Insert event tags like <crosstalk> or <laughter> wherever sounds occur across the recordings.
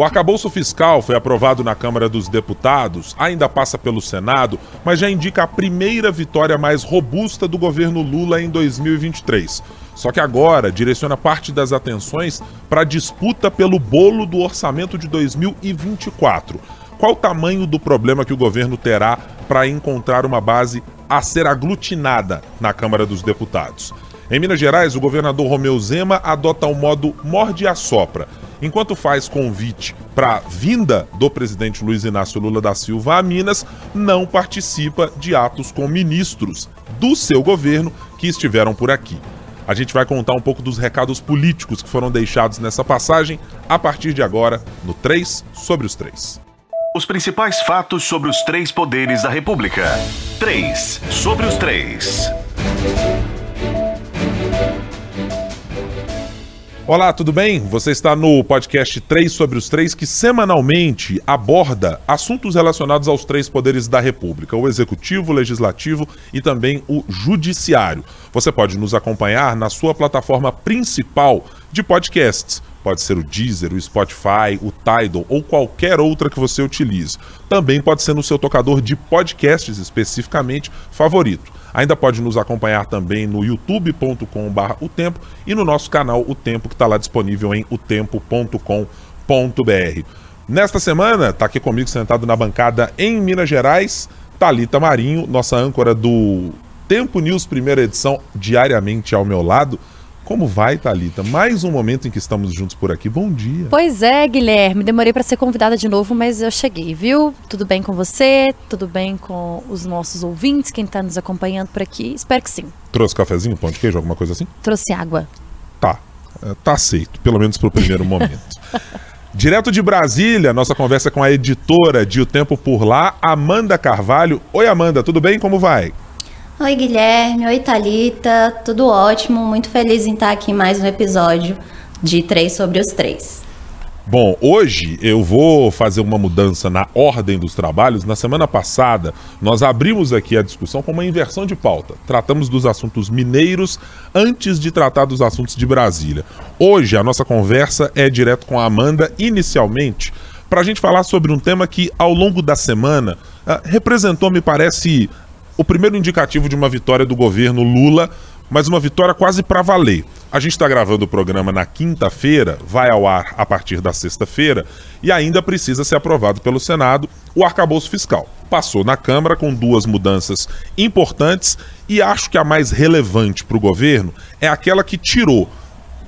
O arcabouço fiscal foi aprovado na Câmara dos Deputados, ainda passa pelo Senado, mas já indica a primeira vitória mais robusta do governo Lula em 2023. Só que agora direciona parte das atenções para a disputa pelo bolo do orçamento de 2024. Qual o tamanho do problema que o governo terá para encontrar uma base a ser aglutinada na Câmara dos Deputados? Em Minas Gerais, o governador Romeu Zema adota o modo morde e assopra. Enquanto faz convite para a vinda do presidente Luiz Inácio Lula da Silva a Minas, não participa de atos com ministros do seu governo que estiveram por aqui. A gente vai contar um pouco dos recados políticos que foram deixados nessa passagem a partir de agora no 3 sobre os 3. Os principais fatos sobre os três poderes da República. 3 sobre os 3. Olá, tudo bem? Você está no podcast 3 sobre os 3, que semanalmente aborda assuntos relacionados aos três poderes da República: o Executivo, o Legislativo e também o Judiciário. Você pode nos acompanhar na sua plataforma principal de podcasts. Pode ser o Deezer, o Spotify, o Tidal ou qualquer outra que você utilize. Também pode ser no seu tocador de podcasts especificamente favorito. Ainda pode nos acompanhar também no youtube.com.br o tempo e no nosso canal O Tempo, que está lá disponível em otempo.com.br. Nesta semana, está aqui comigo sentado na bancada em Minas Gerais, Talita Marinho, nossa âncora do Tempo News, primeira edição, diariamente ao meu lado. Como vai, Talita? Mais um momento em que estamos juntos por aqui. Bom dia. Pois é, Guilherme. Demorei para ser convidada de novo, mas eu cheguei, viu? Tudo bem com você? Tudo bem com os nossos ouvintes, quem está nos acompanhando por aqui? Espero que sim. Trouxe cafezinho, pão de queijo, alguma coisa assim? Trouxe água. Tá. É, tá aceito, pelo menos para o primeiro momento. <laughs> Direto de Brasília, nossa conversa com a editora de O Tempo por Lá, Amanda Carvalho. Oi, Amanda, tudo bem? Como vai? Oi, Guilherme. Oi, Talita. Tudo ótimo. Muito feliz em estar aqui em mais um episódio de Três sobre os Três. Bom, hoje eu vou fazer uma mudança na ordem dos trabalhos. Na semana passada, nós abrimos aqui a discussão com uma inversão de pauta. Tratamos dos assuntos mineiros antes de tratar dos assuntos de Brasília. Hoje, a nossa conversa é direto com a Amanda, inicialmente, para a gente falar sobre um tema que, ao longo da semana, uh, representou, me parece, o primeiro indicativo de uma vitória do governo Lula, mas uma vitória quase para valer. A gente está gravando o programa na quinta-feira, vai ao ar a partir da sexta-feira e ainda precisa ser aprovado pelo Senado o arcabouço fiscal. Passou na Câmara com duas mudanças importantes e acho que a mais relevante para o governo é aquela que tirou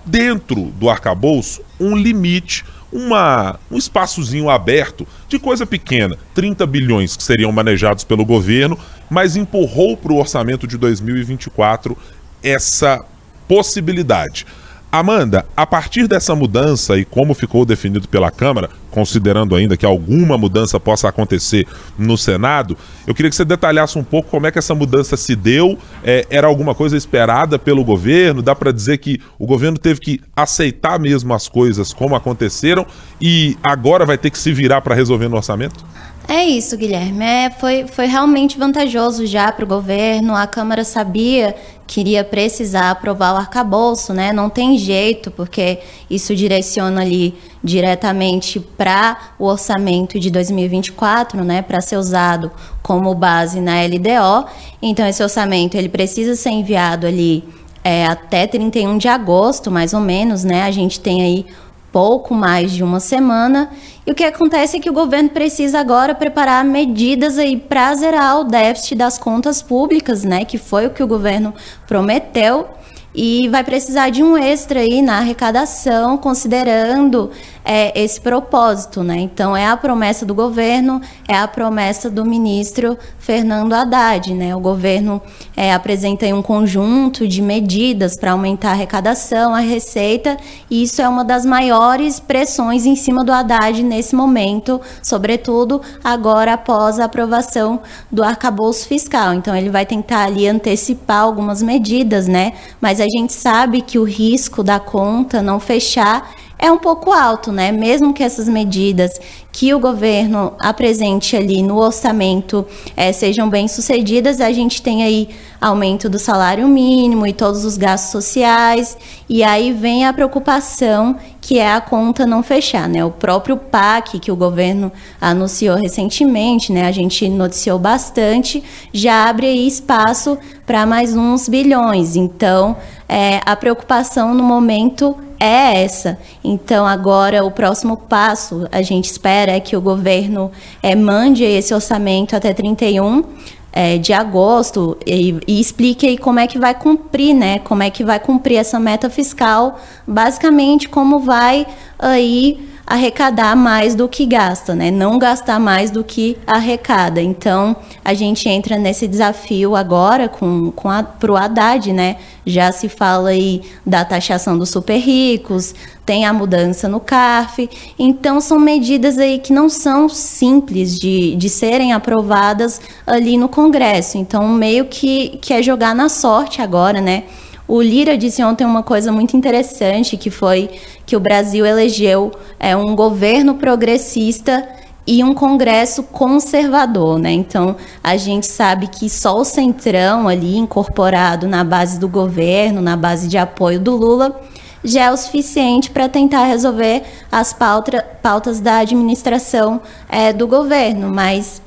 dentro do arcabouço um limite uma, um espaçozinho aberto de coisa pequena, 30 bilhões que seriam manejados pelo governo, mas empurrou para o orçamento de 2024 essa possibilidade. Amanda, a partir dessa mudança e como ficou definido pela Câmara, considerando ainda que alguma mudança possa acontecer no Senado, eu queria que você detalhasse um pouco como é que essa mudança se deu. É, era alguma coisa esperada pelo governo? Dá para dizer que o governo teve que aceitar mesmo as coisas como aconteceram e agora vai ter que se virar para resolver no orçamento? É isso, Guilherme. É, foi, foi realmente vantajoso já para o governo. A Câmara sabia que iria precisar aprovar o arcabouço, né? Não tem jeito, porque isso direciona ali diretamente para o orçamento de 2024, né? Para ser usado como base na LDO. Então, esse orçamento ele precisa ser enviado ali é, até 31 de agosto, mais ou menos, né? A gente tem aí pouco mais de uma semana. E o que acontece é que o governo precisa agora preparar medidas aí para zerar o déficit das contas públicas, né? Que foi o que o governo prometeu e vai precisar de um extra aí na arrecadação, considerando é, esse propósito, né? Então é a promessa do governo, é a promessa do ministro Fernando Haddad, né? O governo é, apresenta um conjunto de medidas para aumentar a arrecadação, a receita, e isso é uma das maiores pressões em cima do Haddad nesse momento, sobretudo agora após a aprovação do arcabouço fiscal. Então ele vai tentar ali antecipar algumas medidas, né? Mas a gente sabe que o risco da conta não fechar é um pouco alto, né? Mesmo que essas medidas que o governo apresente ali no orçamento é, sejam bem sucedidas, a gente tem aí aumento do salário mínimo e todos os gastos sociais, e aí vem a preocupação que é a conta não fechar, né? O próprio PAC que o governo anunciou recentemente, né? A gente noticiou bastante, já abre aí espaço para mais uns bilhões. Então, é, a preocupação no momento é essa. Então, agora, o próximo passo, a gente espera é que o governo é, mande esse orçamento até 31 é, de agosto e, e, explique aí como é que vai cumprir, né? Como é que vai cumprir essa meta fiscal, basicamente como vai aí arrecadar mais do que gasta, né? Não gastar mais do que arrecada. Então, a gente entra nesse desafio agora com, com a, pro Haddad, né? Já se fala aí da taxação dos super ricos, tem a mudança no CARF. Então, são medidas aí que não são simples de, de serem aprovadas ali no Congresso. Então, meio que, que é jogar na sorte agora, né? O Lira disse ontem uma coisa muito interessante, que foi que o Brasil elegeu é, um governo progressista e um Congresso conservador, né? Então a gente sabe que só o centrão ali incorporado na base do governo, na base de apoio do Lula, já é o suficiente para tentar resolver as pauta, pautas da administração é, do governo, mas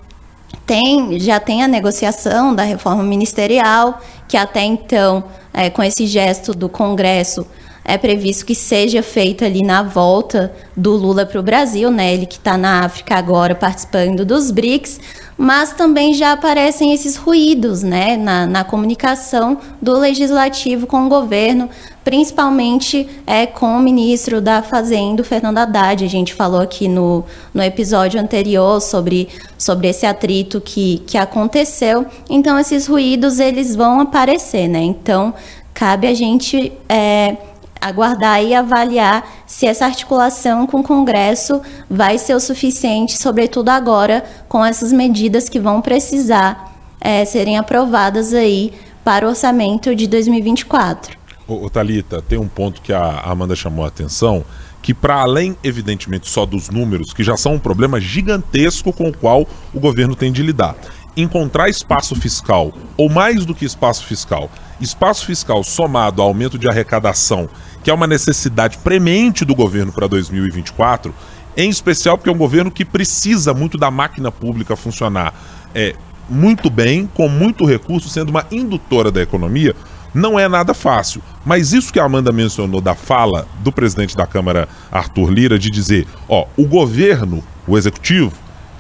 tem, já tem a negociação da reforma ministerial, que até então, é, com esse gesto do Congresso, é previsto que seja feita ali na volta do Lula para o Brasil, né? Ele que está na África agora participando dos BRICS, mas também já aparecem esses ruídos, né, na, na comunicação do legislativo com o governo, principalmente é, com o ministro da Fazenda, Fernando Haddad. A gente falou aqui no, no episódio anterior sobre, sobre esse atrito que, que aconteceu. Então, esses ruídos, eles vão aparecer, né? Então, cabe a gente... É, aguardar e avaliar se essa articulação com o Congresso vai ser o suficiente, sobretudo agora com essas medidas que vão precisar é, serem aprovadas aí para o orçamento de 2024. Ô, Thalita, tem um ponto que a Amanda chamou a atenção, que para além, evidentemente, só dos números, que já são um problema gigantesco com o qual o governo tem de lidar, encontrar espaço fiscal, ou mais do que espaço fiscal, espaço fiscal somado ao aumento de arrecadação que é uma necessidade premente do governo para 2024, em especial porque é um governo que precisa muito da máquina pública funcionar é, muito bem, com muito recurso, sendo uma indutora da economia, não é nada fácil. Mas isso que a Amanda mencionou da fala do presidente da Câmara, Arthur Lira, de dizer, ó, o governo, o executivo,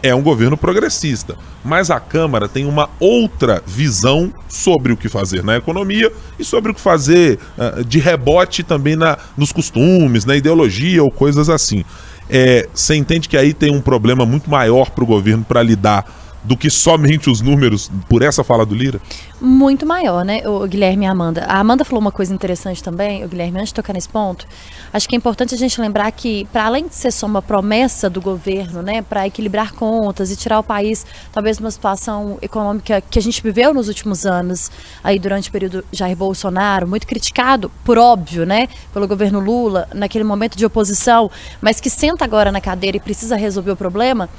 é um governo progressista, mas a Câmara tem uma outra visão sobre o que fazer na economia e sobre o que fazer uh, de rebote também na, nos costumes, na ideologia ou coisas assim. É, você entende que aí tem um problema muito maior para o governo para lidar do que somente os números por essa fala do Lira? Muito maior, né, o Guilherme e a Amanda. A Amanda falou uma coisa interessante também, o Guilherme, antes de tocar nesse ponto, acho que é importante a gente lembrar que, para além de ser só uma promessa do governo, né, para equilibrar contas e tirar o país, talvez, de uma situação econômica que a gente viveu nos últimos anos, aí durante o período Jair Bolsonaro, muito criticado, por óbvio, né, pelo governo Lula, naquele momento de oposição, mas que senta agora na cadeira e precisa resolver o problema,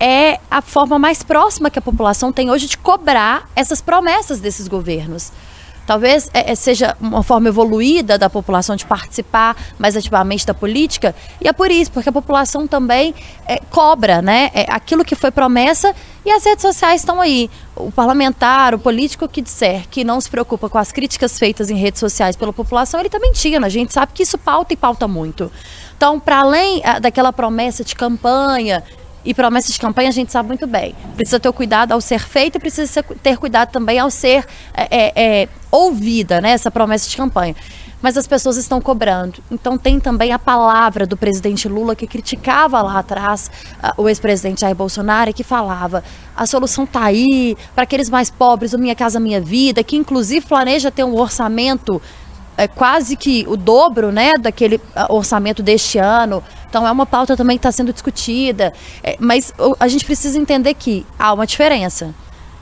é a forma mais próxima que a população tem hoje de cobrar essas promessas desses governos. Talvez é, é, seja uma forma evoluída da população de participar mais ativamente da política, e é por isso, porque a população também é, cobra né, é, aquilo que foi promessa e as redes sociais estão aí. O parlamentar, o político que disser que não se preocupa com as críticas feitas em redes sociais pela população, ele está mentindo. A gente sabe que isso pauta e pauta muito. Então, para além ah, daquela promessa de campanha e promessas de campanha a gente sabe muito bem. Precisa ter cuidado ao ser feita e precisa ter cuidado também ao ser é, é, é, ouvida, né? Essa promessa de campanha. Mas as pessoas estão cobrando. Então tem também a palavra do presidente Lula que criticava lá atrás uh, o ex-presidente Jair Bolsonaro que falava a solução está aí para aqueles mais pobres, o Minha Casa Minha Vida, que inclusive planeja ter um orçamento é, quase que o dobro né, daquele ah, orçamento deste ano então é uma pauta também que está sendo discutida. É, mas a gente precisa entender que há uma diferença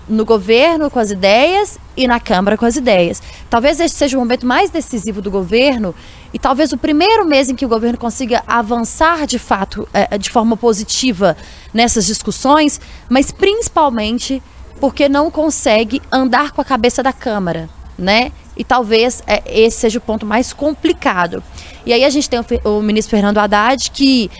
no governo com as ideias e na Câmara com as ideias. Talvez este seja o momento mais decisivo do governo e talvez o primeiro mês em que o governo consiga avançar de fato, é, de forma positiva nessas discussões, mas principalmente porque não consegue andar com a cabeça da Câmara, né? E talvez é, esse seja o ponto mais complicado. E aí a gente tem o, o ministro Fernando Haddad que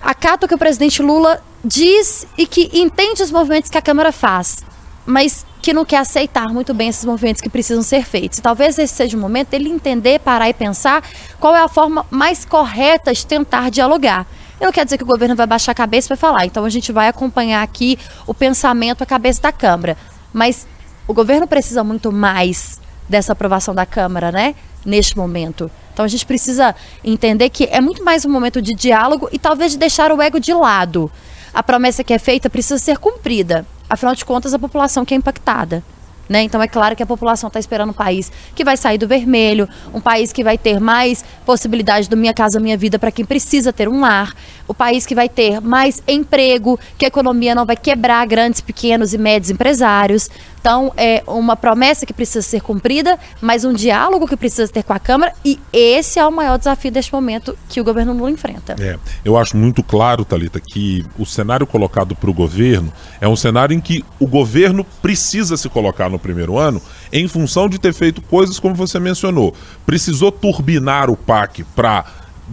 acata o que o presidente Lula diz e que entende os movimentos que a Câmara faz, mas que não quer aceitar muito bem esses movimentos que precisam ser feitos. E talvez esse seja o momento dele entender, parar e pensar qual é a forma mais correta de tentar dialogar. Eu não quer dizer que o governo vai baixar a cabeça e vai falar, então a gente vai acompanhar aqui o pensamento, a cabeça da Câmara. Mas o governo precisa muito mais dessa aprovação da Câmara, né? Neste momento. Então a gente precisa entender que é muito mais um momento de diálogo e talvez de deixar o ego de lado. A promessa que é feita precisa ser cumprida. Afinal de contas, a população que é impactada. Né? Então é claro que a população está esperando um país que vai sair do vermelho, um país que vai ter mais possibilidade do Minha Casa Minha Vida para quem precisa ter um lar, o país que vai ter mais emprego, que a economia não vai quebrar grandes, pequenos e médios empresários. Então, é uma promessa que precisa ser cumprida, mas um diálogo que precisa ter com a Câmara, e esse é o maior desafio deste momento que o governo Lula enfrenta. É, eu acho muito claro, Talita, que o cenário colocado para o governo é um cenário em que o governo precisa se colocar no primeiro ano em função de ter feito coisas como você mencionou. Precisou turbinar o PAC para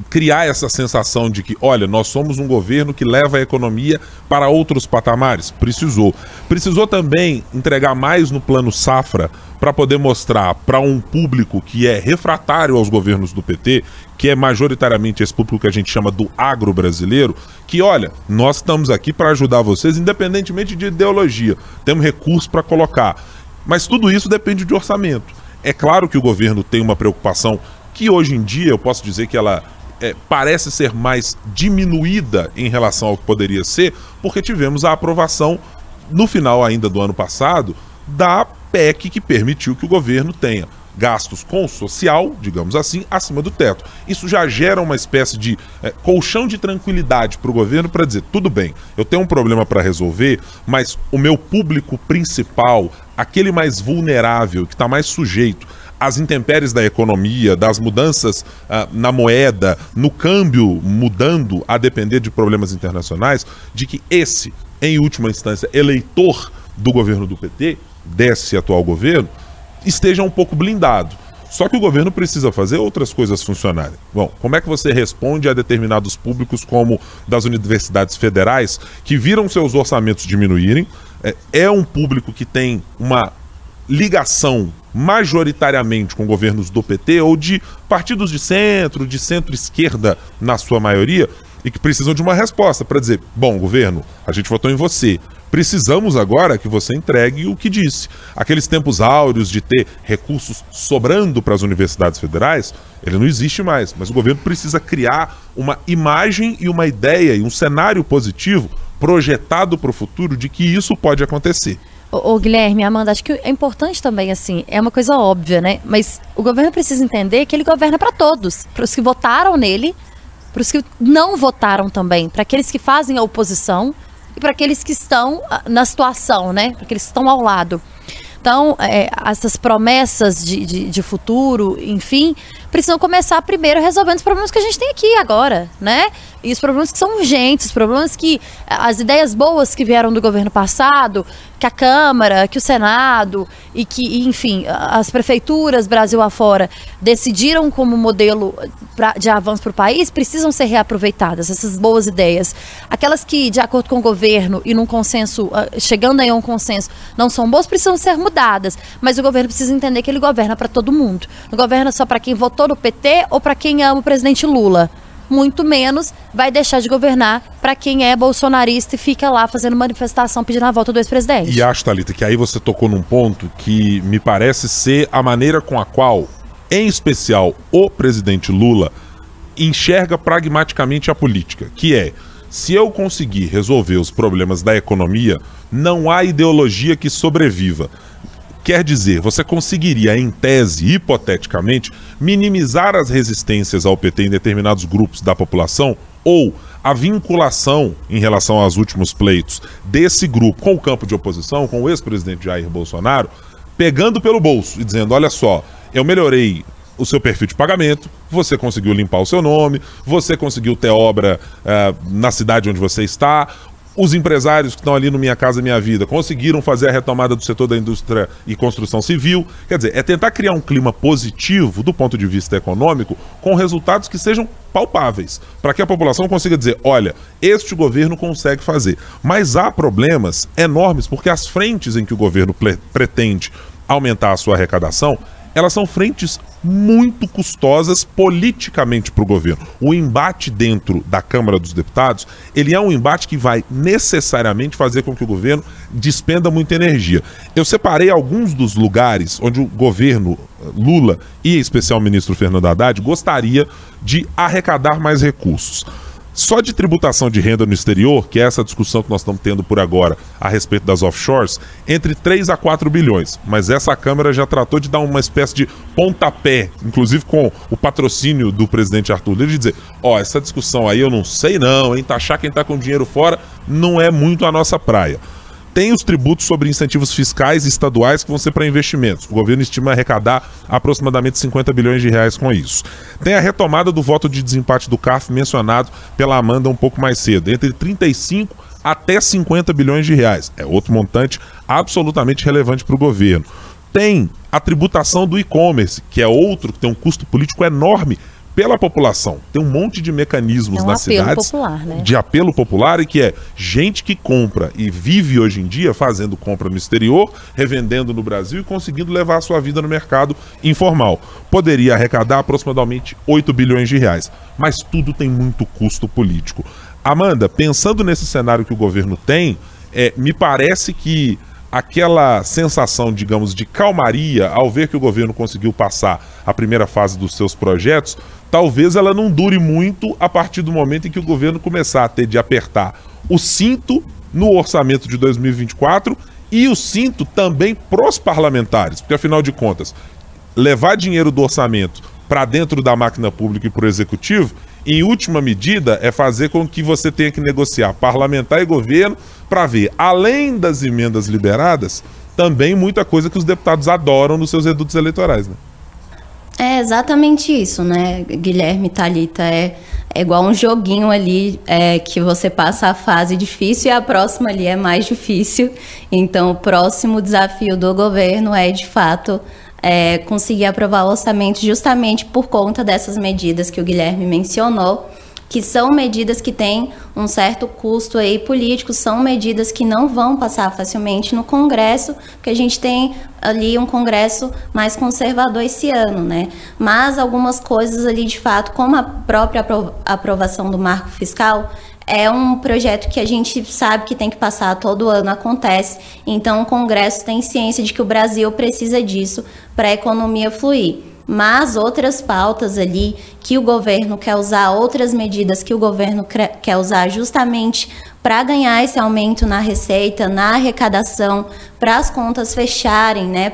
criar essa sensação de que, olha, nós somos um governo que leva a economia para outros patamares. Precisou. Precisou também entregar mais no plano safra para poder mostrar para um público que é refratário aos governos do PT, que é majoritariamente esse público que a gente chama do agro brasileiro, que olha, nós estamos aqui para ajudar vocês, independentemente de ideologia. Temos recursos para colocar. Mas tudo isso depende de orçamento. É claro que o governo tem uma preocupação que hoje em dia eu posso dizer que ela é, parece ser mais diminuída em relação ao que poderia ser, porque tivemos a aprovação no final ainda do ano passado da PEC que permitiu que o governo tenha gastos com o social, digamos assim, acima do teto. Isso já gera uma espécie de é, colchão de tranquilidade para o governo para dizer: tudo bem, eu tenho um problema para resolver, mas o meu público principal, aquele mais vulnerável, que está mais sujeito as intempéries da economia, das mudanças uh, na moeda, no câmbio mudando a depender de problemas internacionais, de que esse, em última instância, eleitor do governo do PT, desse atual governo, esteja um pouco blindado. Só que o governo precisa fazer outras coisas funcionarem. Bom, como é que você responde a determinados públicos, como das universidades federais, que viram seus orçamentos diminuírem? É, é um público que tem uma ligação majoritariamente com governos do PT ou de partidos de centro, de centro-esquerda, na sua maioria, e que precisam de uma resposta para dizer: bom, governo, a gente votou em você. Precisamos agora que você entregue o que disse. Aqueles tempos áureos de ter recursos sobrando para as universidades federais, ele não existe mais. Mas o governo precisa criar uma imagem e uma ideia e um cenário positivo projetado para o futuro de que isso pode acontecer. Ô, Guilherme, Amanda, acho que é importante também, assim, é uma coisa óbvia, né? Mas o governo precisa entender que ele governa para todos, para os que votaram nele, para os que não votaram também, para aqueles que fazem a oposição e para aqueles que estão ah, na situação, né? Para aqueles que estão ao lado. Então, é, essas promessas de, de, de, futuro, enfim, precisam começar primeiro resolvendo os problemas que a gente tem aqui agora, né? E os problemas que são urgentes, problemas que as ideias boas que vieram do governo passado, que a Câmara, que o Senado e que, enfim, as prefeituras Brasil afora decidiram como modelo pra, de avanço para o país, precisam ser reaproveitadas, essas boas ideias. Aquelas que, de acordo com o governo e num consenso, ah, chegando aí a um consenso, não são boas, precisam ser mudadas. Mas o governo precisa entender que ele governa para todo mundo. Não governa só para quem votou no PT ou para quem ama o presidente Lula muito menos vai deixar de governar para quem é bolsonarista e fica lá fazendo manifestação pedindo a volta do ex-presidente. E acho, Thalita, que aí você tocou num ponto que me parece ser a maneira com a qual, em especial, o presidente Lula enxerga pragmaticamente a política, que é se eu conseguir resolver os problemas da economia, não há ideologia que sobreviva. Quer dizer, você conseguiria, em tese, hipoteticamente, minimizar as resistências ao PT em determinados grupos da população ou a vinculação em relação aos últimos pleitos desse grupo com o campo de oposição, com o ex-presidente Jair Bolsonaro, pegando pelo bolso e dizendo: olha só, eu melhorei o seu perfil de pagamento, você conseguiu limpar o seu nome, você conseguiu ter obra uh, na cidade onde você está, os empresários que estão ali no Minha Casa Minha Vida conseguiram fazer a retomada do setor da indústria e construção civil. Quer dizer, é tentar criar um clima positivo do ponto de vista econômico com resultados que sejam palpáveis, para que a população consiga dizer: olha, este governo consegue fazer. Mas há problemas enormes, porque as frentes em que o governo pretende aumentar a sua arrecadação elas são frentes muito custosas politicamente para o governo. O embate dentro da Câmara dos Deputados, ele é um embate que vai necessariamente fazer com que o governo despenda muita energia. Eu separei alguns dos lugares onde o governo eh, Lula e em especial o ministro Fernando Haddad gostaria de arrecadar mais recursos. Só de tributação de renda no exterior, que é essa discussão que nós estamos tendo por agora a respeito das offshores, entre 3 a 4 bilhões. Mas essa Câmara já tratou de dar uma espécie de pontapé, inclusive com o patrocínio do presidente Arthur Lira, de dizer: ó, essa discussão aí eu não sei não, hein? Taxar quem está com dinheiro fora não é muito a nossa praia. Tem os tributos sobre incentivos fiscais estaduais que vão ser para investimentos. O governo estima arrecadar aproximadamente 50 bilhões de reais com isso. Tem a retomada do voto de desempate do CAF mencionado pela Amanda um pouco mais cedo, entre 35 até 50 bilhões de reais. É outro montante absolutamente relevante para o governo. Tem a tributação do e-commerce, que é outro que tem um custo político enorme pela população. Tem um monte de mecanismos é um nas cidades popular, né? de apelo popular e que é gente que compra e vive hoje em dia fazendo compra no exterior, revendendo no Brasil e conseguindo levar a sua vida no mercado informal. Poderia arrecadar aproximadamente 8 bilhões de reais, mas tudo tem muito custo político. Amanda, pensando nesse cenário que o governo tem, é, me parece que aquela sensação, digamos, de calmaria ao ver que o governo conseguiu passar a primeira fase dos seus projetos, talvez ela não dure muito a partir do momento em que o governo começar a ter de apertar o cinto no orçamento de 2024 e o cinto também pros parlamentares, porque afinal de contas, levar dinheiro do orçamento para dentro da máquina pública e para o executivo, em última medida, é fazer com que você tenha que negociar parlamentar e governo para ver, além das emendas liberadas, também muita coisa que os deputados adoram nos seus redutos eleitorais. Né? É exatamente isso, né, Guilherme Talita? É, é igual um joguinho ali é, que você passa a fase difícil e a próxima ali é mais difícil. Então, o próximo desafio do governo é, de fato, é, conseguir aprovar o orçamento justamente por conta dessas medidas que o Guilherme mencionou que são medidas que têm um certo custo aí político, são medidas que não vão passar facilmente no Congresso, porque a gente tem ali um Congresso mais conservador esse ano, né? Mas algumas coisas ali de fato, como a própria aprovação do marco fiscal, é um projeto que a gente sabe que tem que passar todo ano, acontece. Então, o Congresso tem ciência de que o Brasil precisa disso para a economia fluir mas outras pautas ali que o governo quer usar, outras medidas que o governo quer usar justamente para ganhar esse aumento na receita, na arrecadação, para as contas fecharem, né?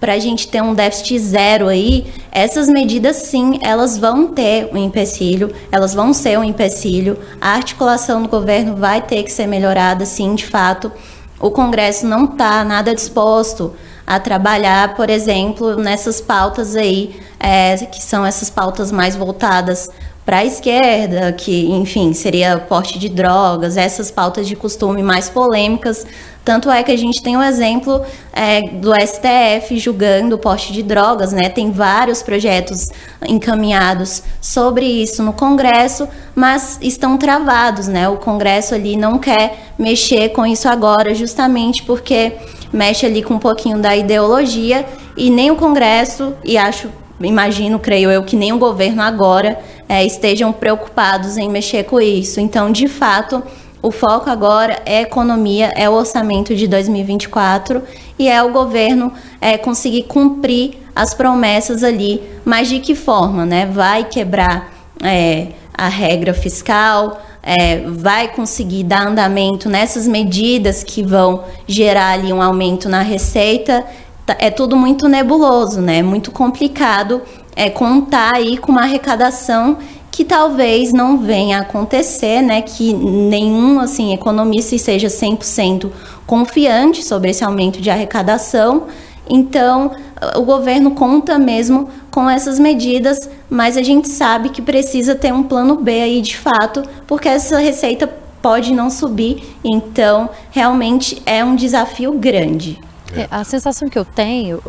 Para a gente ter um déficit zero aí, essas medidas sim, elas vão ter um empecilho, elas vão ser um empecilho. A articulação do governo vai ter que ser melhorada, sim, de fato. O Congresso não está nada disposto a trabalhar, por exemplo, nessas pautas aí, é, que são essas pautas mais voltadas para a esquerda, que, enfim, seria porte de drogas, essas pautas de costume mais polêmicas. Tanto é que a gente tem o um exemplo é, do STF julgando o porte de drogas, né? Tem vários projetos encaminhados sobre isso no Congresso, mas estão travados, né? O Congresso ali não quer mexer com isso agora, justamente porque mexe ali com um pouquinho da ideologia e nem o Congresso, e acho, imagino, creio eu, que nem o governo agora é, estejam preocupados em mexer com isso. Então, de fato, o foco agora é economia, é o orçamento de 2024 e é o governo é, conseguir cumprir as promessas ali, mas de que forma, né? Vai quebrar é, a regra fiscal, é, vai conseguir dar andamento nessas medidas que vão gerar ali um aumento na receita, tá, é tudo muito nebuloso, né? Muito complicado é, contar aí com uma arrecadação que talvez não venha a acontecer, né? Que nenhum assim economista seja 100% confiante sobre esse aumento de arrecadação Então, o governo conta mesmo com essas medidas, mas a gente sabe que precisa ter um plano B aí de fato, porque essa receita pode não subir, então realmente é um desafio grande. É, a sensação que eu tenho,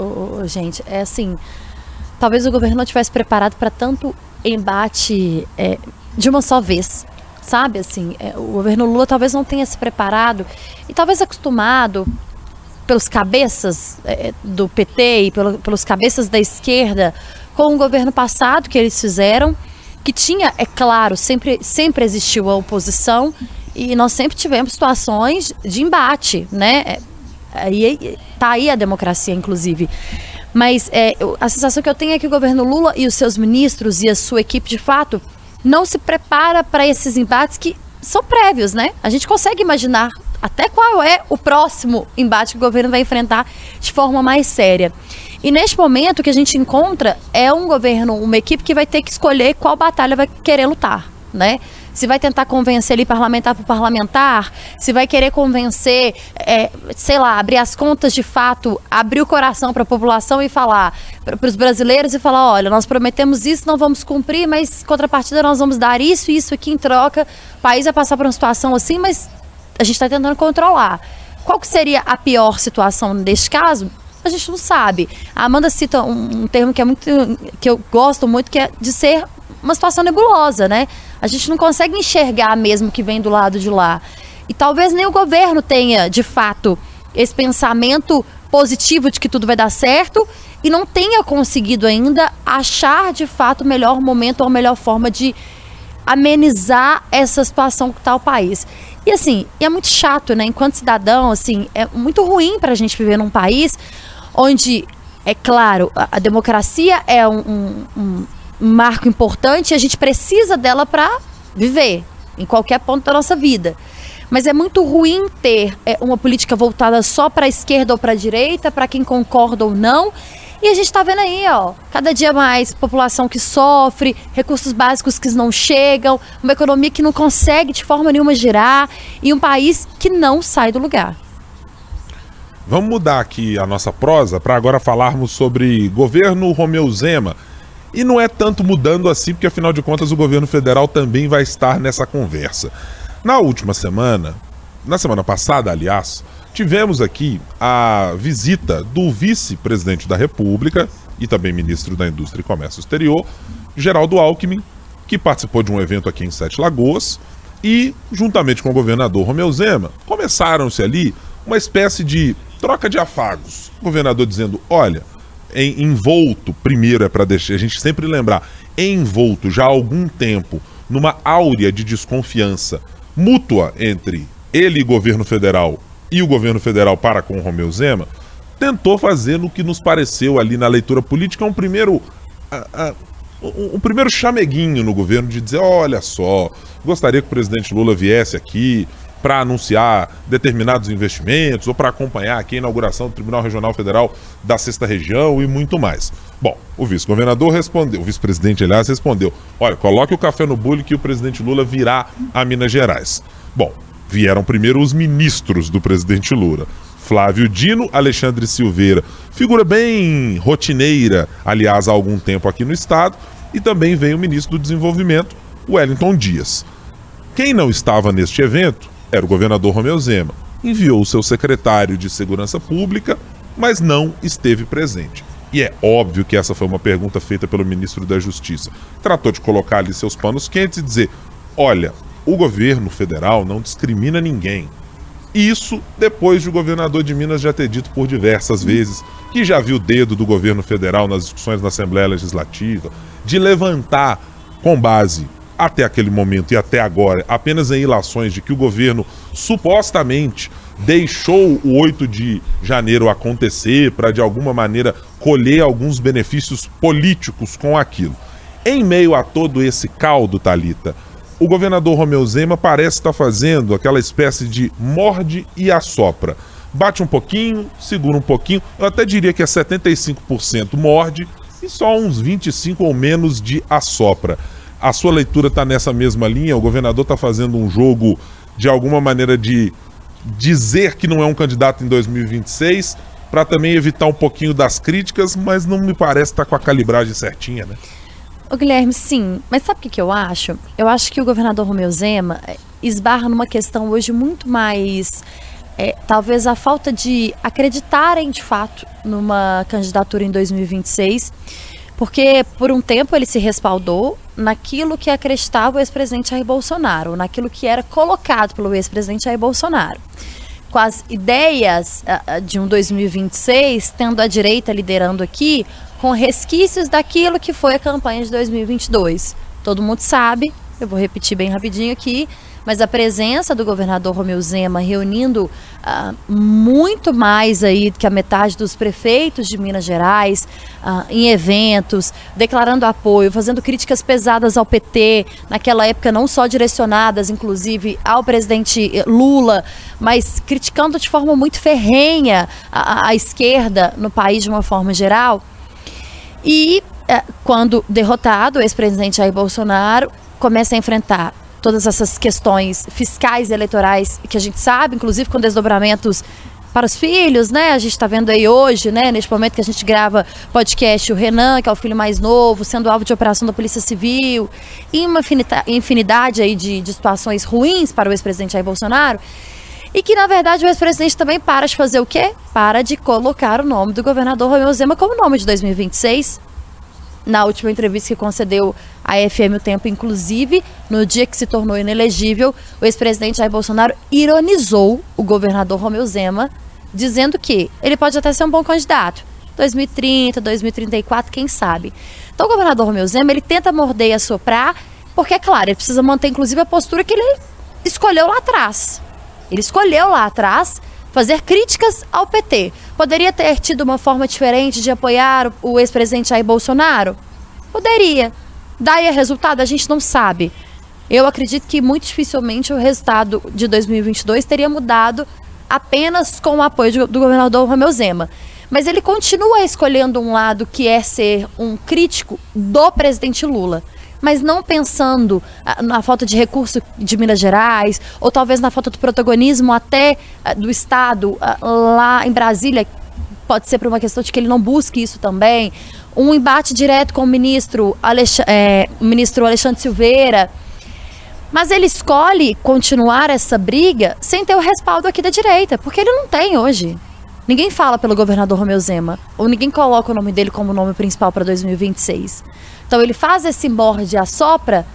gente, é assim, talvez o governo não estivesse preparado para tanto embate é, de uma só vez. Sabe, assim, é, o governo Lula talvez não tenha se preparado e talvez acostumado pelos cabeças é, do PT e pelo, pelos cabeças da esquerda com o governo passado que eles fizeram, que tinha, é claro, sempre, sempre existiu a oposição e nós sempre tivemos situações de embate, né? Aí tá aí a democracia, inclusive. Mas é, a sensação que eu tenho é que o governo Lula e os seus ministros e a sua equipe, de fato, não se prepara para esses embates que são prévios, né? A gente consegue imaginar até qual é o próximo embate que o governo vai enfrentar de forma mais séria. E neste momento o que a gente encontra é um governo, uma equipe que vai ter que escolher qual batalha vai querer lutar, né? se vai tentar convencer ali parlamentar por parlamentar, se vai querer convencer, é, sei lá, abrir as contas de fato, abrir o coração para a população e falar para os brasileiros e falar, olha, nós prometemos isso, não vamos cumprir, mas contrapartida nós vamos dar isso e isso aqui em troca. O país vai passar por uma situação assim, mas a gente está tentando controlar. Qual que seria a pior situação neste caso? A gente não sabe. A Amanda cita um, um termo que é muito que eu gosto muito, que é de ser uma situação nebulosa, né? A gente não consegue enxergar mesmo que vem do lado de lá. E talvez nem o governo tenha, de fato, esse pensamento positivo de que tudo vai dar certo e não tenha conseguido ainda achar de fato o melhor momento ou a melhor forma de amenizar essa situação que está o país. E assim, é muito chato, né? Enquanto cidadão, assim, é muito ruim para a gente viver num país onde, é claro, a, a democracia é um, um, um marco importante e a gente precisa dela para viver em qualquer ponto da nossa vida. Mas é muito ruim ter é, uma política voltada só para a esquerda ou para a direita, para quem concorda ou não. E a gente está vendo aí, ó, cada dia mais população que sofre, recursos básicos que não chegam, uma economia que não consegue de forma nenhuma girar e um país que não sai do lugar. Vamos mudar aqui a nossa prosa para agora falarmos sobre governo Romeu Zema e não é tanto mudando assim, porque afinal de contas o governo federal também vai estar nessa conversa. Na última semana, na semana passada, aliás, tivemos aqui a visita do vice-presidente da República e também ministro da Indústria e Comércio Exterior, Geraldo Alckmin, que participou de um evento aqui em Sete Lagoas e, juntamente com o governador Romeu Zema, começaram-se ali uma espécie de troca de afagos. O governador dizendo: olha em, envolto, primeiro é para deixar a gente sempre lembrar, envolto já há algum tempo numa áurea de desconfiança mútua entre ele e governo federal e o governo federal para com o Romeu Zema, tentou fazer no que nos pareceu ali na leitura política um primeiro um, um primeiro chameguinho no governo de dizer, olha só, gostaria que o presidente Lula viesse aqui, para anunciar determinados investimentos ou para acompanhar aqui a inauguração do Tribunal Regional Federal da Sexta Região e muito mais. Bom, o vice-governador respondeu, o vice-presidente, aliás, respondeu: olha, coloque o café no bule que o presidente Lula virá a Minas Gerais. Bom, vieram primeiro os ministros do presidente Lula. Flávio Dino, Alexandre Silveira, figura bem rotineira, aliás, há algum tempo aqui no estado, e também vem o ministro do Desenvolvimento, Wellington Dias. Quem não estava neste evento era o governador Romeu Zema. Enviou o seu secretário de Segurança Pública, mas não esteve presente. E é óbvio que essa foi uma pergunta feita pelo ministro da Justiça. Tratou de colocar ali seus panos quentes e dizer: olha, o governo federal não discrimina ninguém. Isso depois de o governador de Minas já ter dito por diversas vezes que já viu o dedo do governo federal nas discussões na Assembleia Legislativa, de levantar com base até aquele momento e até agora, apenas em ilações de que o governo supostamente deixou o 8 de janeiro acontecer para de alguma maneira colher alguns benefícios políticos com aquilo. Em meio a todo esse caldo, Talita, o governador Romeu Zema parece estar fazendo aquela espécie de morde e assopra. Bate um pouquinho, segura um pouquinho, eu até diria que é 75% morde e só uns 25 ou menos de assopra a sua leitura está nessa mesma linha? O governador está fazendo um jogo de alguma maneira de dizer que não é um candidato em 2026 para também evitar um pouquinho das críticas, mas não me parece estar tá com a calibragem certinha, né? Ô Guilherme, sim, mas sabe o que, que eu acho? Eu acho que o governador Romeu Zema eh, esbarra numa questão hoje muito mais. É, talvez a falta de acreditarem de fato numa candidatura em 2026, porque por um tempo ele se respaldou naquilo que acreditava o ex-presidente Jair Bolsonaro, naquilo que era colocado pelo ex-presidente Jair Bolsonaro com as ideias uh, de um 2026, tendo a direita liderando aqui, com resquícios daquilo que foi a campanha de 2022. Todo mundo sabe, eu vou repetir bem rapidinho aqui, mas a presença do governador Romeu Zema reunindo uh, muito mais aí que a metade dos prefeitos de Minas Gerais uh, em eventos, declarando apoio, fazendo críticas pesadas ao PT, naquela época não só direcionadas, inclusive, ao presidente Lula, mas criticando de forma muito ferrenha a, a esquerda no país de uma forma geral. E uh, quando derrotado, o ex-presidente Jair Bolsonaro começa a enfrentar todas essas questões fiscais e eleitorais que a gente sabe, inclusive com desdobramentos para os filhos, né? A gente está vendo aí hoje, né? Neste momento que a gente grava podcast, o Renan, que é o filho mais novo, sendo alvo de operação da Polícia Civil, e uma infinidade aí de, de situações ruins para o ex-presidente Jair Bolsonaro. E que, na verdade, o ex-presidente também para de fazer o quê? Para de colocar o nome do governador Romeu Zema como nome de 2026 na última entrevista que concedeu à FM O Tempo, inclusive, no dia que se tornou inelegível, o ex-presidente Jair Bolsonaro ironizou o governador Romeu Zema, dizendo que ele pode até ser um bom candidato. 2030, 2034, quem sabe. Então o governador Romeu Zema, ele tenta morder e assoprar, porque é claro, ele precisa manter inclusive a postura que ele escolheu lá atrás. Ele escolheu lá atrás fazer críticas ao PT. Poderia ter tido uma forma diferente de apoiar o ex-presidente Jair Bolsonaro? Poderia. Daí resultado, a gente não sabe. Eu acredito que muito dificilmente o resultado de 2022 teria mudado apenas com o apoio do governador Romeu Zema. Mas ele continua escolhendo um lado que é ser um crítico do presidente Lula mas não pensando ah, na falta de recurso de Minas Gerais, ou talvez na falta do protagonismo até ah, do Estado ah, lá em Brasília, pode ser por uma questão de que ele não busque isso também. Um embate direto com o ministro, Alex, é, ministro Alexandre Silveira. Mas ele escolhe continuar essa briga sem ter o respaldo aqui da direita, porque ele não tem hoje. Ninguém fala pelo governador Romeu Zema, ou ninguém coloca o nome dele como nome principal para 2026. Então ele faz esse morde e assopra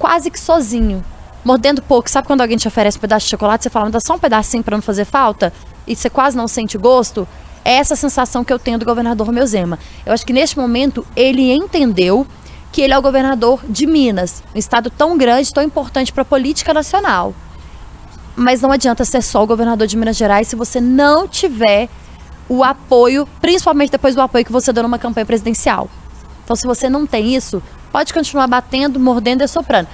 quase que sozinho, mordendo pouco. Sabe quando alguém te oferece um pedaço de chocolate, você fala, me dá só um pedacinho para não fazer falta? E você quase não sente gosto? É essa sensação que eu tenho do governador Romeu Zema. Eu acho que neste momento ele entendeu que ele é o governador de Minas, um estado tão grande, tão importante para a política nacional. Mas não adianta ser só o governador de Minas Gerais se você não tiver o apoio, principalmente depois do apoio que você deu numa campanha presidencial. Então, se você não tem isso, pode continuar batendo, mordendo e soprando.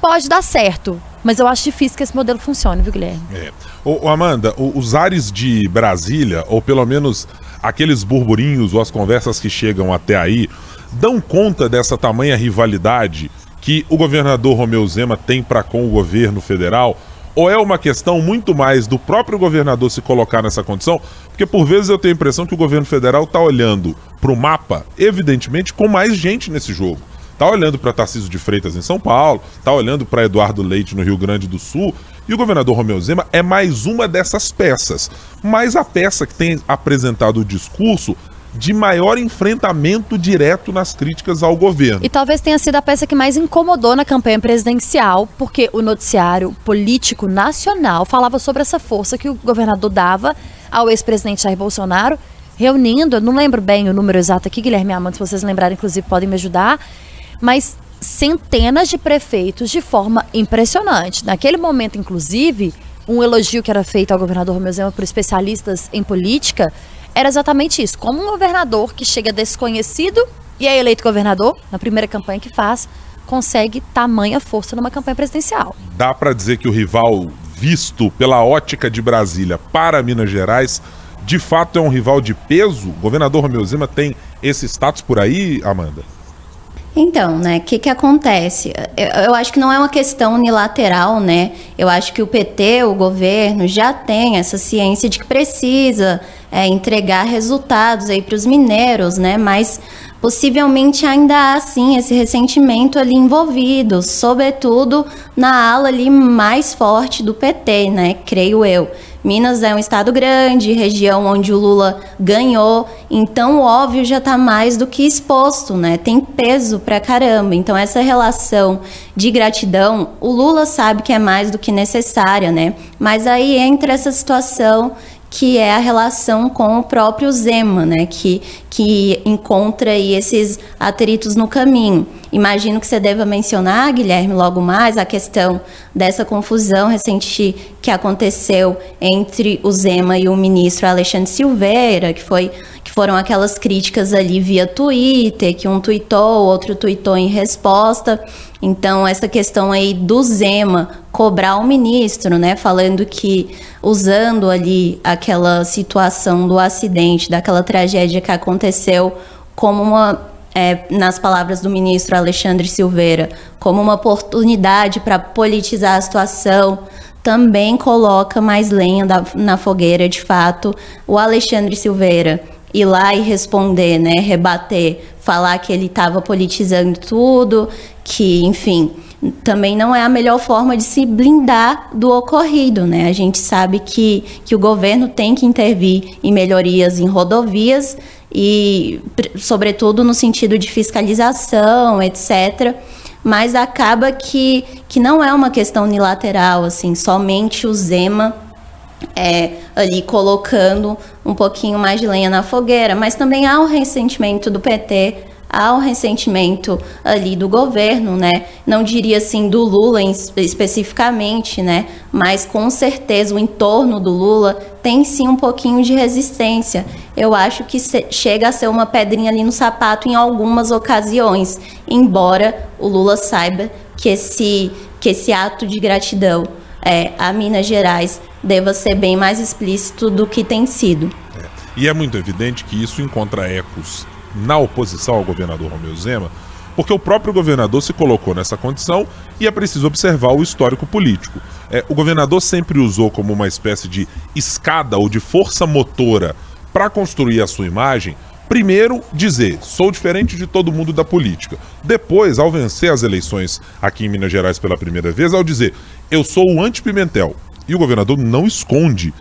Pode dar certo, mas eu acho difícil que esse modelo funcione, viu, Guilherme? É. Ô Amanda, os ares de Brasília, ou pelo menos aqueles burburinhos ou as conversas que chegam até aí, dão conta dessa tamanha rivalidade que o governador Romeu Zema tem para com o governo federal? Ou é uma questão muito mais do próprio governador se colocar nessa condição? Porque por vezes eu tenho a impressão que o governo federal está olhando para o mapa, evidentemente, com mais gente nesse jogo. Está olhando para Tarcísio de Freitas em São Paulo, está olhando para Eduardo Leite no Rio Grande do Sul, e o governador Romeu Zema é mais uma dessas peças. Mas a peça que tem apresentado o discurso de maior enfrentamento direto nas críticas ao governo. E talvez tenha sido a peça que mais incomodou na campanha presidencial, porque o noticiário político nacional falava sobre essa força que o governador dava ao ex-presidente Jair Bolsonaro, reunindo, eu não lembro bem o número exato aqui, Guilherme Amanda, se vocês lembrarem, inclusive, podem me ajudar, mas centenas de prefeitos de forma impressionante. Naquele momento, inclusive, um elogio que era feito ao governador Romeu Zema por especialistas em política era exatamente isso. Como um governador que chega desconhecido e é eleito governador, na primeira campanha que faz, consegue tamanha força numa campanha presidencial. Dá para dizer que o rival visto pela ótica de Brasília para Minas Gerais, de fato é um rival de peso? O governador Romeu Zema tem esse status por aí, Amanda? Então, né, o que, que acontece? Eu, eu, acho que não é uma questão unilateral, né? Eu acho que o PT, o governo, já tem essa ciência de que precisa é, entregar resultados aí para os mineiros, né? Mas possivelmente ainda há sim esse ressentimento ali envolvido, sobretudo na ala ali mais forte do PT, né? Creio eu. Minas é um estado grande, região onde o Lula ganhou, então o óbvio já está mais do que exposto, né? Tem peso pra caramba. Então essa relação de gratidão, o Lula sabe que é mais do que necessária, né? Mas aí entra essa situação que é a relação com o próprio Zema, né? Que, que encontra aí esses atritos no caminho. Imagino que você deva mencionar, Guilherme, logo mais, a questão dessa confusão recente que aconteceu entre o Zema e o ministro Alexandre Silveira, que foi que foram aquelas críticas ali via Twitter, que um tweetou, outro tweetou em resposta. Então, essa questão aí do Zema cobrar o ministro, né, falando que usando ali aquela situação do acidente, daquela tragédia que aconteceu como uma é, nas palavras do ministro Alexandre Silveira, como uma oportunidade para politizar a situação, também coloca mais lenha da, na fogueira, de fato. O Alexandre Silveira ir lá e responder, né, rebater, falar que ele estava politizando tudo, que, enfim, também não é a melhor forma de se blindar do ocorrido, né? A gente sabe que, que o governo tem que intervir em melhorias em rodovias e, sobretudo, no sentido de fiscalização, etc. Mas acaba que, que não é uma questão unilateral, assim, somente o Zema é, ali colocando um pouquinho mais de lenha na fogueira, mas também há o ressentimento do PT, há o ressentimento ali do governo, né? Não diria assim do Lula especificamente, né? Mas com certeza o entorno do Lula tem sim um pouquinho de resistência. Eu acho que chega a ser uma pedrinha ali no sapato em algumas ocasiões, embora o Lula saiba que esse, que esse ato de gratidão é, a Minas Gerais deva ser bem mais explícito do que tem sido. É. E é muito evidente que isso encontra ecos na oposição ao governador Romeu Zema, porque o próprio governador se colocou nessa condição e é preciso observar o histórico político. É, o governador sempre usou como uma espécie de escada ou de força motora para construir a sua imagem. Primeiro, dizer, sou diferente de todo mundo da política. Depois, ao vencer as eleições aqui em Minas Gerais pela primeira vez, ao dizer, eu sou o anti-Pimentel. E o governador não esconde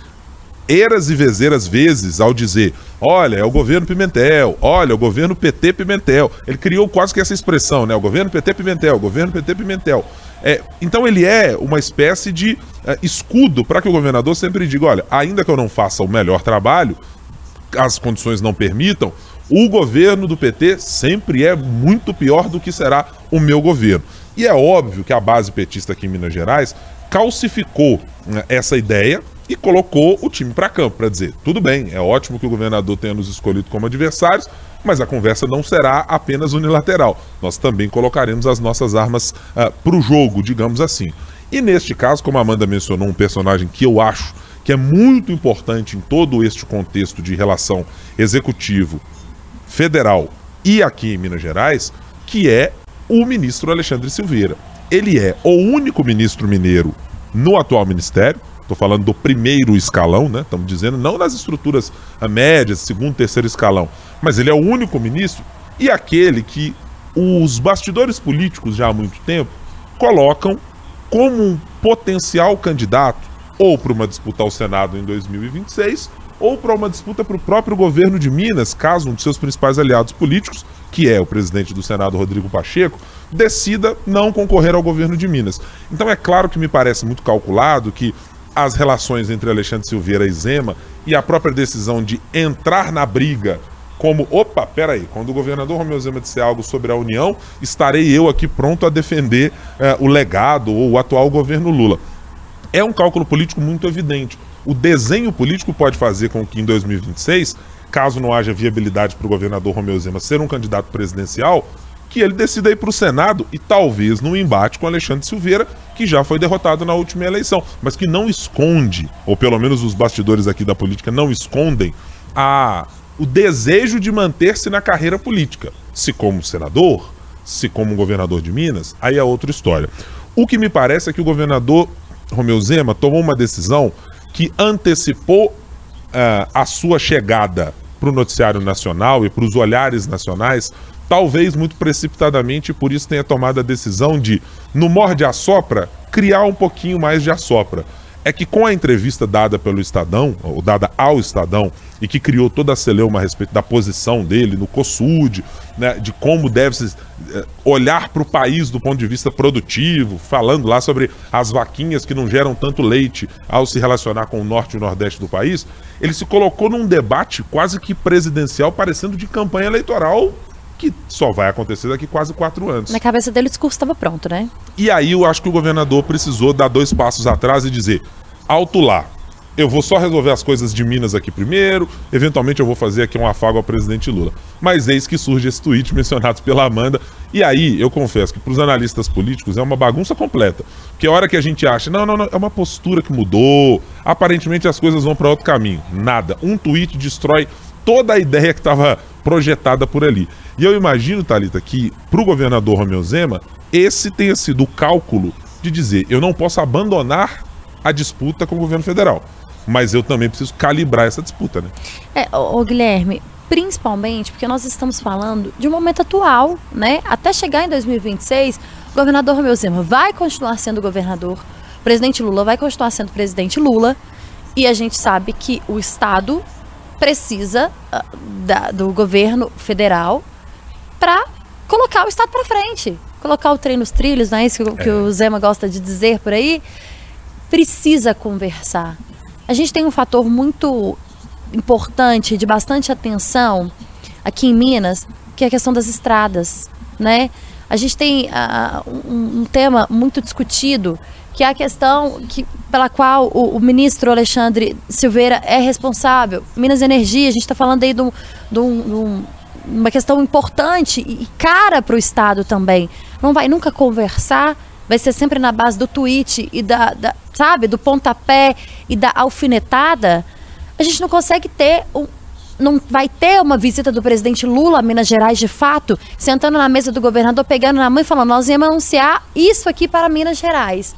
eras e vezeiras vezes ao dizer: olha, é o governo Pimentel, olha, é o governo PT Pimentel. Ele criou quase que essa expressão, né? O governo PT Pimentel, o governo PT Pimentel. É, então ele é uma espécie de é, escudo para que o governador sempre diga: olha, ainda que eu não faça o melhor trabalho, as condições não permitam, o governo do PT sempre é muito pior do que será o meu governo. E é óbvio que a base petista aqui em Minas Gerais calcificou né, essa ideia e colocou o time para campo para dizer: tudo bem, é ótimo que o governador tenha nos escolhido como adversários, mas a conversa não será apenas unilateral. Nós também colocaremos as nossas armas uh, ah, para o jogo, digamos assim. E neste caso, como a Amanda mencionou, um personagem que eu acho que é muito importante em todo este contexto de relação executivo, federal e aqui em Minas Gerais, que é o ministro Alexandre Silveira. Ele é o único ministro mineiro no atual ministério, Estou falando do primeiro escalão, né? Estamos dizendo, não nas estruturas médias, segundo, terceiro escalão. Mas ele é o único ministro e aquele que os bastidores políticos já há muito tempo colocam como um potencial candidato ou para uma disputa ao Senado em 2026 ou para uma disputa para o próprio governo de Minas, caso um de seus principais aliados políticos, que é o presidente do Senado, Rodrigo Pacheco, decida não concorrer ao governo de Minas. Então é claro que me parece muito calculado que as relações entre Alexandre Silveira e Zema e a própria decisão de entrar na briga como, opa, peraí, quando o governador Romeu Zema disser algo sobre a União, estarei eu aqui pronto a defender eh, o legado ou o atual governo Lula. É um cálculo político muito evidente. O desenho político pode fazer com que em 2026, caso não haja viabilidade para o governador Romeu Zema ser um candidato presidencial, que ele decida ir para o Senado e talvez no embate com Alexandre Silveira, que já foi derrotado na última eleição, mas que não esconde, ou pelo menos os bastidores aqui da política não escondem, a, o desejo de manter-se na carreira política. Se como senador, se como governador de Minas, aí é outra história. O que me parece é que o governador Romeu Zema tomou uma decisão que antecipou uh, a sua chegada para o noticiário nacional e para os olhares nacionais, talvez muito precipitadamente, por isso tenha tomado a decisão de, no morde a sopra, criar um pouquinho mais de assopra é que com a entrevista dada pelo Estadão, ou dada ao Estadão, e que criou toda a celeuma a respeito da posição dele no COSUD, né, de como deve se eh, olhar para o país do ponto de vista produtivo, falando lá sobre as vaquinhas que não geram tanto leite ao se relacionar com o norte e o nordeste do país, ele se colocou num debate quase que presidencial, parecendo de campanha eleitoral que só vai acontecer daqui quase quatro anos. Na cabeça dele o discurso estava pronto, né? E aí eu acho que o governador precisou dar dois passos atrás e dizer: alto lá. Eu vou só resolver as coisas de Minas aqui primeiro, eventualmente eu vou fazer aqui um afago ao presidente Lula. Mas eis que surge esse tweet <laughs> mencionado pela Amanda. E aí, eu confesso que para os analistas políticos é uma bagunça completa. Porque a hora que a gente acha, não, não, não, é uma postura que mudou, aparentemente as coisas vão para outro caminho. Nada. Um tweet destrói toda a ideia que estava projetada por ali. E eu imagino, Talita, que para o governador Romeu Zema, esse tenha sido o cálculo de dizer: eu não posso abandonar a disputa com o governo federal, mas eu também preciso calibrar essa disputa, né? É, ô, Guilherme, principalmente porque nós estamos falando de um momento atual, né? Até chegar em 2026, o governador Romeu Zema vai continuar sendo governador, o presidente Lula vai continuar sendo presidente Lula, e a gente sabe que o Estado precisa uh, da, do governo federal para colocar o Estado para frente, colocar o trem nos trilhos, não é isso que, que é. o Zema gosta de dizer por aí? Precisa conversar. A gente tem um fator muito importante, de bastante atenção aqui em Minas, que é a questão das estradas, né? A gente tem uh, um, um tema muito discutido que é a questão que, pela qual o, o, ministro Alexandre Silveira é responsável. Minas Energia, a gente está falando aí de, um, de, um, de, uma questão importante e cara para o Estado também. Não vai nunca conversar, vai ser sempre na base do tweet e da, da sabe, do pontapé e da alfinetada. A gente não consegue ter um, não vai ter uma visita do presidente Lula a Minas Gerais de fato, sentando na mesa do governador, pegando na mão e falando: nós íamos anunciar isso aqui para Minas Gerais.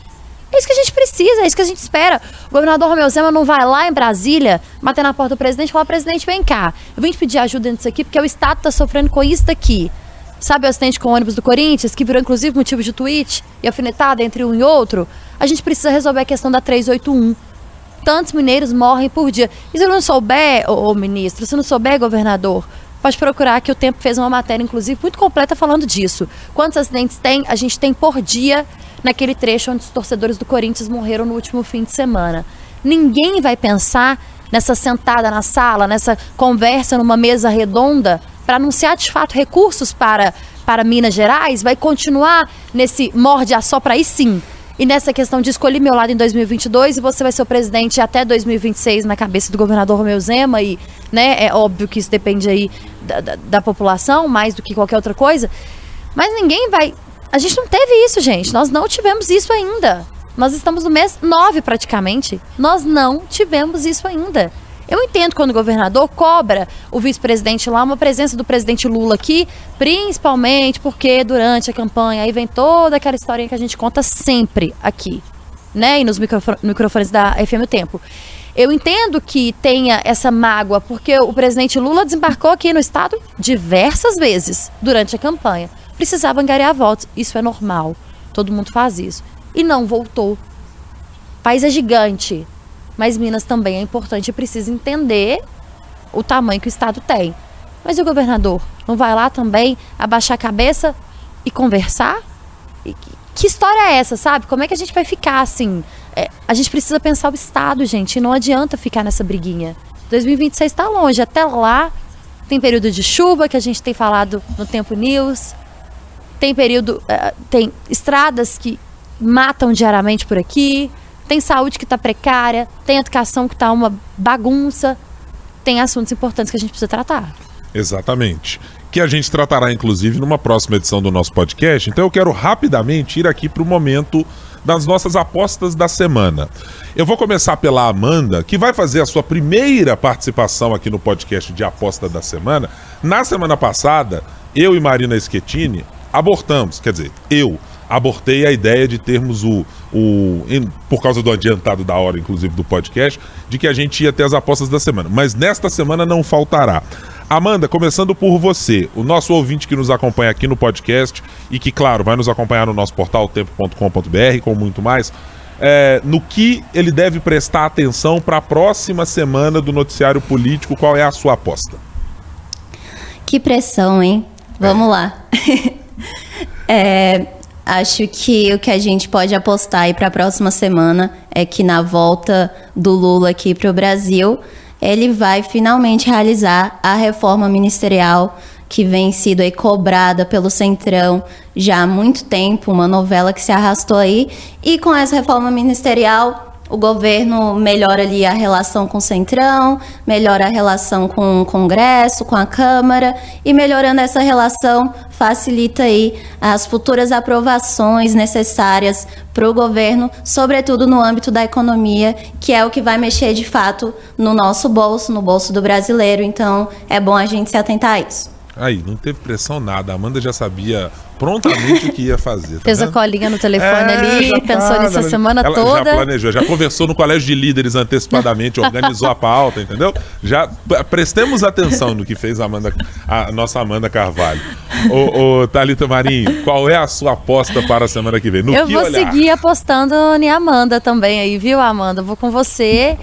É isso que a gente precisa, é isso que a gente espera. O governador Romeu Zema não vai lá em Brasília, bater na porta do presidente e falar: presidente, vem cá, eu vim te pedir ajuda nisso aqui porque o Estado está sofrendo com isso daqui. Sabe o acidente com o ônibus do Corinthians, que virou inclusive motivo de tweet e alfinetada entre um e outro? A gente precisa resolver a questão da 381. Tantos mineiros morrem por dia. E se não souber, ô, ô ministro, se não souber, governador, pode procurar que o Tempo fez uma matéria, inclusive, muito completa falando disso. Quantos acidentes tem? A gente tem por dia naquele trecho onde os torcedores do Corinthians morreram no último fim de semana. Ninguém vai pensar nessa sentada na sala, nessa conversa numa mesa redonda para anunciar de fato recursos para, para Minas Gerais, vai continuar nesse morde a só para aí sim. E nessa questão de escolher meu lado em 2022 e você vai ser o presidente até 2026 na cabeça do governador Romeu Zema e, né, é óbvio que isso depende aí da, da, da população mais do que qualquer outra coisa. Mas ninguém vai a gente não teve isso, gente. Nós não tivemos isso ainda. Nós estamos no mês 9 praticamente. Nós não tivemos isso ainda. Eu entendo quando o governador cobra o vice-presidente lá, uma presença do presidente Lula aqui, principalmente porque durante a campanha aí vem toda aquela historinha que a gente conta sempre aqui, né? E nos microfones da FM o Tempo. Eu entendo que tenha essa mágoa, porque o presidente Lula desembarcou aqui no estado diversas vezes durante a campanha precisava angariar votos. Isso é normal. Todo mundo faz isso. E não voltou. O país é gigante. Mas Minas também é importante e precisa entender o tamanho que o Estado tem. Mas e o governador? Não vai lá também abaixar a cabeça e conversar? E que história é essa, sabe? Como é que a gente vai ficar assim? É, a gente precisa pensar o Estado, gente. Não adianta ficar nessa briguinha. 2026 está longe. Até lá, tem período de chuva que a gente tem falado no Tempo News tem período, uh, tem estradas que matam diariamente por aqui, tem saúde que está precária, tem educação que está uma bagunça, tem assuntos importantes que a gente precisa tratar. Exatamente. Que a gente tratará, inclusive, numa próxima edição do nosso podcast. Então eu quero rapidamente ir aqui para o momento das nossas apostas da semana. Eu vou começar pela Amanda, que vai fazer a sua primeira participação aqui no podcast de aposta da semana. Na semana passada, eu e Marina Schettini abortamos, quer dizer, eu abortei a ideia de termos o, o em, por causa do adiantado da hora, inclusive do podcast, de que a gente ia ter as apostas da semana. Mas nesta semana não faltará. Amanda, começando por você, o nosso ouvinte que nos acompanha aqui no podcast e que, claro, vai nos acompanhar no nosso portal tempo.com.br com muito mais. É, no que ele deve prestar atenção para a próxima semana do noticiário político, qual é a sua aposta? Que pressão, hein? Vamos é. lá. <laughs> é, acho que o que a gente pode apostar aí para a próxima semana é que na volta do Lula aqui para o Brasil, ele vai finalmente realizar a reforma ministerial que vem sido aí cobrada pelo Centrão já há muito tempo, uma novela que se arrastou aí, e com essa reforma ministerial o governo melhora ali a relação com o Centrão, melhora a relação com o Congresso, com a Câmara, e melhorando essa relação facilita aí as futuras aprovações necessárias para o governo, sobretudo no âmbito da economia, que é o que vai mexer de fato no nosso bolso, no bolso do brasileiro. Então, é bom a gente se atentar a isso. Aí, não teve pressão nada. A Amanda já sabia prontamente o que ia fazer. Tá Fez vendo? a colinha no telefone é, ali, pensou tá, nisso a semana ela toda. Já planejou, já conversou no colégio de líderes antecipadamente, <laughs> organizou a pauta, entendeu? Já prestemos atenção no que fez a, Amanda, a nossa Amanda Carvalho. Ô, ô Thalita Marinho, qual é a sua aposta para a semana que vem? No Eu que vou olhar? seguir apostando em Amanda também aí, viu, Amanda? Vou com você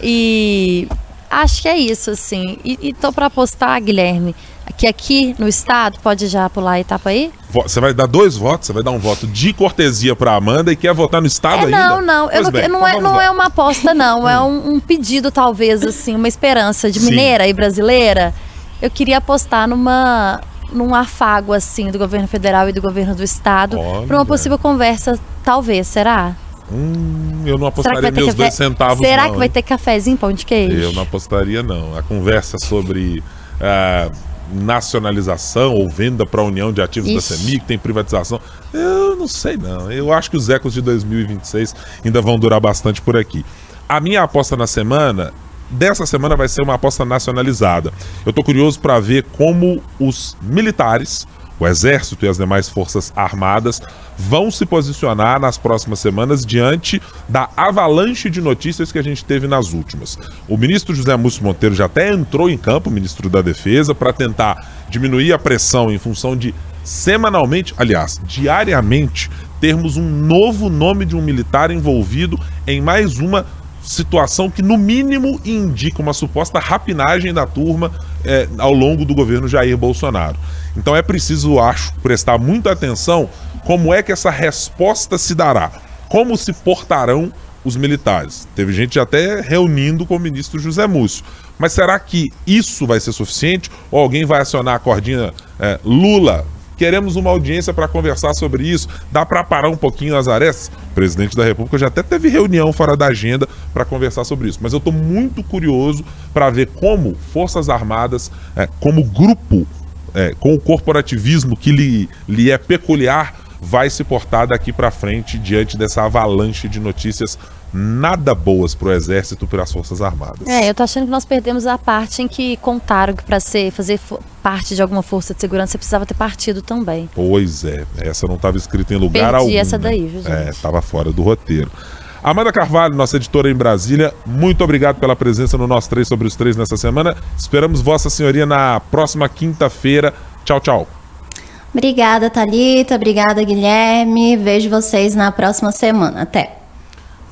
e acho que é isso, assim. E, e tô para apostar, Guilherme, que aqui no estado, pode já pular a etapa aí? Você vai dar dois votos, você vai dar um voto de cortesia para Amanda e quer votar no estado é, ainda? Não, não, eu não, bem, não, então é, não é uma aposta não, é um, um, pedido talvez assim, uma esperança de mineira Sim. e brasileira. Eu queria apostar numa num afago assim do governo federal e do governo do estado para uma possível conversa, talvez, será? Hum, eu não apostaria meus café... dois centavos. Será não, que vai ter cafezinho, pão de queijo? Eu não apostaria, não. A conversa sobre uh, nacionalização ou venda para a União de Ativos Ixi. da CEMIG, tem privatização. Eu não sei não. Eu acho que os ecos de 2026 ainda vão durar bastante por aqui. A minha aposta na semana dessa semana vai ser uma aposta nacionalizada. Eu estou curioso para ver como os militares o Exército e as demais Forças Armadas vão se posicionar nas próximas semanas diante da avalanche de notícias que a gente teve nas últimas. O ministro José Múcio Monteiro já até entrou em campo, ministro da Defesa, para tentar diminuir a pressão em função de semanalmente, aliás, diariamente, termos um novo nome de um militar envolvido em mais uma situação que, no mínimo, indica uma suposta rapinagem da turma é, ao longo do governo Jair Bolsonaro. Então é preciso, acho, prestar muita atenção como é que essa resposta se dará. Como se portarão os militares. Teve gente até reunindo com o ministro José Múcio. Mas será que isso vai ser suficiente? Ou alguém vai acionar a cordinha é, Lula? Queremos uma audiência para conversar sobre isso. Dá para parar um pouquinho as arestas? O presidente da República já até teve reunião fora da agenda para conversar sobre isso. Mas eu estou muito curioso para ver como Forças Armadas, é, como grupo é, com o corporativismo que lhe, lhe é peculiar, vai se portar daqui para frente diante dessa avalanche de notícias nada boas para o Exército e para as Forças Armadas. É, eu tô achando que nós perdemos a parte em que contaram que para ser fazer parte de alguma força de segurança você precisava ter partido também. Pois é, essa não estava escrita em lugar Perdi algum. essa daí, viu, gente? É, estava fora do roteiro. Amanda Carvalho, nossa editora em Brasília, muito obrigado pela presença no nosso 3 sobre os 3 nessa semana. Esperamos Vossa Senhoria na próxima quinta-feira. Tchau, tchau. Obrigada, Talita. Obrigada, Guilherme. Vejo vocês na próxima semana. Até.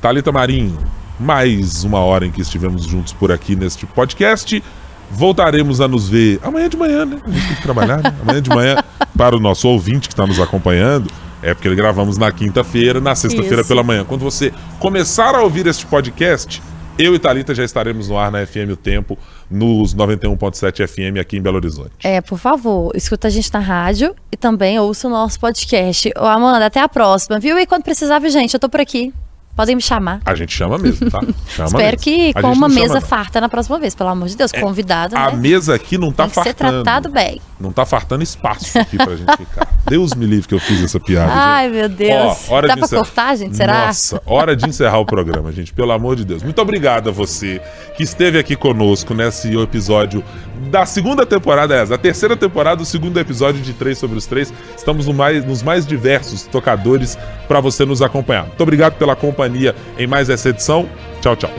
Talita Marinho, mais uma hora em que estivemos juntos por aqui neste podcast. Voltaremos a nos ver amanhã de manhã, né? A gente tem que trabalhar, né? Amanhã de manhã, <laughs> para o nosso ouvinte que está nos acompanhando. É porque gravamos na quinta-feira, na sexta-feira pela manhã. Quando você começar a ouvir este podcast, eu e Thalita já estaremos no ar na FM O Tempo, nos 91.7 FM aqui em Belo Horizonte. É, por favor, escuta a gente na rádio e também ouça o nosso podcast. Ô, Amanda, até a próxima, viu? E quando precisar, gente, eu tô por aqui. Podem me chamar. A gente chama mesmo, tá? <laughs> Chama Espero mesmo. que A com uma mesa não. farta na próxima vez, pelo amor de Deus. Convidado, A né? mesa aqui não tá Tem que ser fartando. tratado bem. Não tá fartando espaço aqui pra gente ficar. Deus me livre que eu fiz essa piada. Ai, gente. meu Deus. Ó, hora Dá de pra encerrar. cortar, gente? Será? Nossa, hora de encerrar o programa, gente. Pelo amor de Deus. Muito obrigado a você que esteve aqui conosco nesse episódio da segunda temporada, é, da terceira temporada, o segundo episódio de Três sobre os Três. Estamos no mais, nos mais diversos tocadores para você nos acompanhar. Muito obrigado pela companhia em mais essa edição. Tchau, tchau.